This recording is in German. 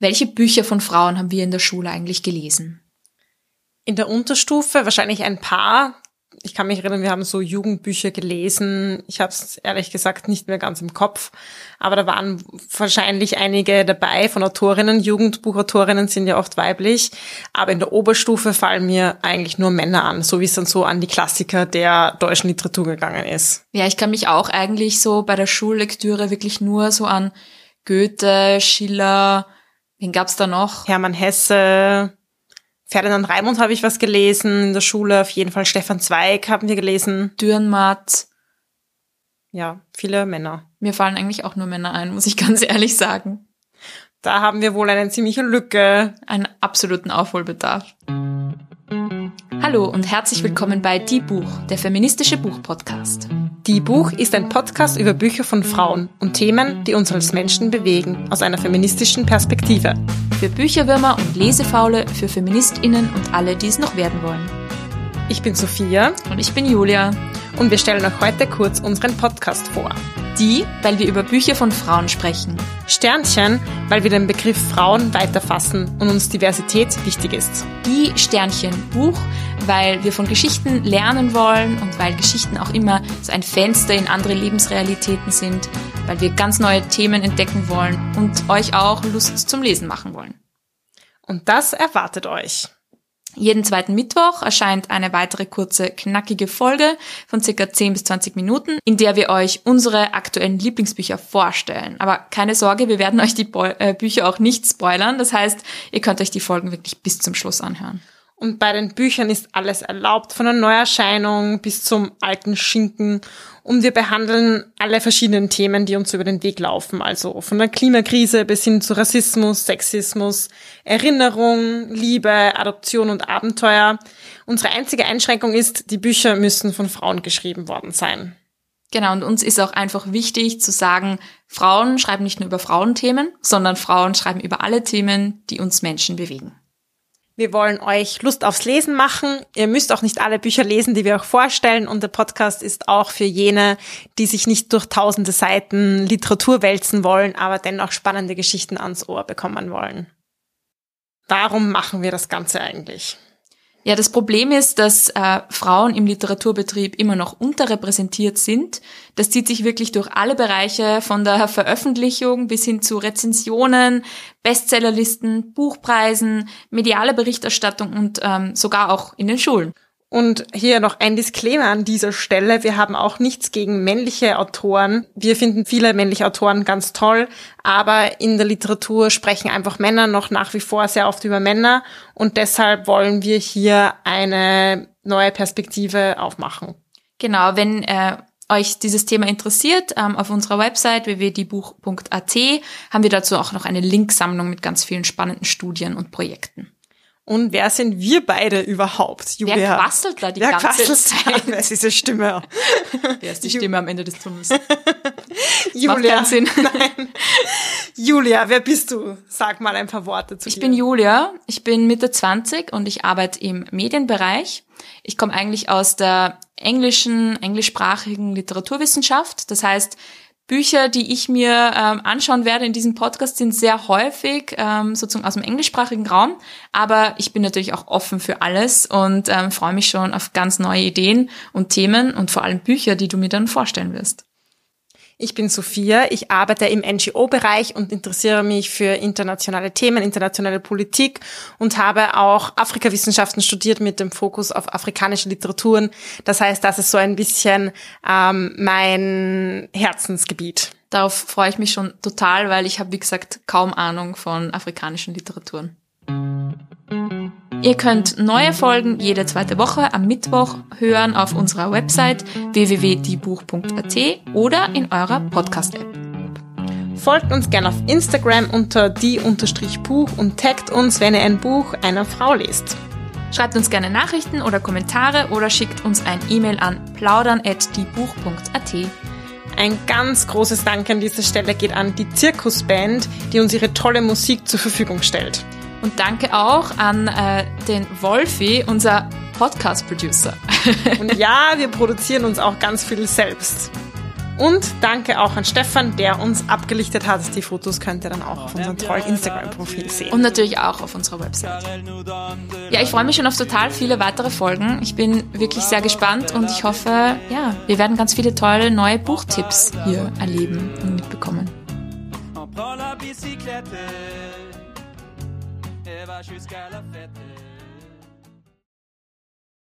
Welche Bücher von Frauen haben wir in der Schule eigentlich gelesen? In der Unterstufe wahrscheinlich ein paar. Ich kann mich erinnern, wir haben so Jugendbücher gelesen. Ich habe es ehrlich gesagt nicht mehr ganz im Kopf, aber da waren wahrscheinlich einige dabei von Autorinnen. Jugendbuchautorinnen sind ja oft weiblich, aber in der Oberstufe fallen mir eigentlich nur Männer an, so wie es dann so an die Klassiker der deutschen Literatur gegangen ist. Ja, ich kann mich auch eigentlich so bei der Schullektüre wirklich nur so an Goethe, Schiller, Wen gab's da noch? Hermann Hesse, Ferdinand Raimund habe ich was gelesen in der Schule, auf jeden Fall Stefan Zweig haben wir gelesen. Dürrenmatt. Ja, viele Männer. Mir fallen eigentlich auch nur Männer ein, muss ich ganz ehrlich sagen. Da haben wir wohl eine ziemliche Lücke. Einen absoluten Aufholbedarf. Hallo und herzlich willkommen bei Die Buch, der feministische Buchpodcast. Die Buch ist ein Podcast über Bücher von Frauen und Themen, die uns als Menschen bewegen, aus einer feministischen Perspektive. Für Bücherwürmer und Lesefaule, für FeministInnen und alle, die es noch werden wollen. Ich bin Sophia. Und ich bin Julia. Und wir stellen euch heute kurz unseren Podcast vor. Die, weil wir über Bücher von Frauen sprechen. Sternchen, weil wir den Begriff Frauen weiterfassen und uns Diversität wichtig ist. Die Sternchen Buch, weil wir von Geschichten lernen wollen und weil Geschichten auch immer so ein Fenster in andere Lebensrealitäten sind, weil wir ganz neue Themen entdecken wollen und euch auch Lust zum Lesen machen wollen. Und das erwartet euch. Jeden zweiten Mittwoch erscheint eine weitere kurze, knackige Folge von circa 10 bis 20 Minuten, in der wir euch unsere aktuellen Lieblingsbücher vorstellen. Aber keine Sorge, wir werden euch die Bo äh, Bücher auch nicht spoilern. Das heißt, ihr könnt euch die Folgen wirklich bis zum Schluss anhören. Und bei den Büchern ist alles erlaubt, von der Neuerscheinung bis zum alten Schinken. Und wir behandeln alle verschiedenen Themen, die uns über den Weg laufen. Also von der Klimakrise bis hin zu Rassismus, Sexismus, Erinnerung, Liebe, Adoption und Abenteuer. Unsere einzige Einschränkung ist, die Bücher müssen von Frauen geschrieben worden sein. Genau, und uns ist auch einfach wichtig zu sagen, Frauen schreiben nicht nur über Frauenthemen, sondern Frauen schreiben über alle Themen, die uns Menschen bewegen. Wir wollen euch Lust aufs Lesen machen. Ihr müsst auch nicht alle Bücher lesen, die wir euch vorstellen. Und der Podcast ist auch für jene, die sich nicht durch tausende Seiten Literatur wälzen wollen, aber dennoch spannende Geschichten ans Ohr bekommen wollen. Warum machen wir das Ganze eigentlich? Ja, das Problem ist, dass äh, Frauen im Literaturbetrieb immer noch unterrepräsentiert sind. Das zieht sich wirklich durch alle Bereiche, von der Veröffentlichung bis hin zu Rezensionen, Bestsellerlisten, Buchpreisen, mediale Berichterstattung und ähm, sogar auch in den Schulen. Und hier noch ein Disclaimer an dieser Stelle. Wir haben auch nichts gegen männliche Autoren. Wir finden viele männliche Autoren ganz toll, aber in der Literatur sprechen einfach Männer noch nach wie vor sehr oft über Männer und deshalb wollen wir hier eine neue Perspektive aufmachen. Genau, wenn äh, euch dieses Thema interessiert, ähm, auf unserer Website www.diebuch.at haben wir dazu auch noch eine Linksammlung mit ganz vielen spannenden Studien und Projekten. Und wer sind wir beide überhaupt? Julia? Wer quasselt da die wer ganze Zeit? Wer ist diese Stimme? Wer ist die Stimme am Ende des Tunnels? Julia. Nein. Julia, wer bist du? Sag mal ein paar Worte zu ich dir. Ich bin Julia, ich bin Mitte 20 und ich arbeite im Medienbereich. Ich komme eigentlich aus der englischen, englischsprachigen Literaturwissenschaft. Das heißt, Bücher, die ich mir ähm, anschauen werde in diesem Podcast, sind sehr häufig ähm, sozusagen aus dem englischsprachigen Raum. Aber ich bin natürlich auch offen für alles und ähm, freue mich schon auf ganz neue Ideen und Themen und vor allem Bücher, die du mir dann vorstellen wirst. Ich bin Sophia, ich arbeite im NGO-Bereich und interessiere mich für internationale Themen, internationale Politik und habe auch Afrikawissenschaften studiert mit dem Fokus auf afrikanische Literaturen. Das heißt, das ist so ein bisschen ähm, mein Herzensgebiet. Darauf freue ich mich schon total, weil ich habe, wie gesagt, kaum Ahnung von afrikanischen Literaturen. Ihr könnt neue Folgen jede zweite Woche am Mittwoch hören auf unserer Website www.diebuch.at oder in eurer Podcast-App. Folgt uns gerne auf Instagram unter die-buch und taggt uns, wenn ihr ein Buch einer Frau lest. Schreibt uns gerne Nachrichten oder Kommentare oder schickt uns ein E-Mail an plaudern.diebuch.at. Ein ganz großes Dank an dieser Stelle geht an die Zirkusband, die uns ihre tolle Musik zur Verfügung stellt. Und danke auch an äh, den Wolfi, unser Podcast-Producer. Und ja, wir produzieren uns auch ganz viel selbst. Und danke auch an Stefan, der uns abgelichtet hat. Die Fotos könnt ihr dann auch auf unserem tollen Instagram-Profil sehen. Und natürlich auch auf unserer Website. Ja, ich freue mich schon auf total viele weitere Folgen. Ich bin wirklich sehr gespannt und ich hoffe, ja, wir werden ganz viele tolle neue Buchtipps hier erleben und mitbekommen. Va jusqu'à la fête.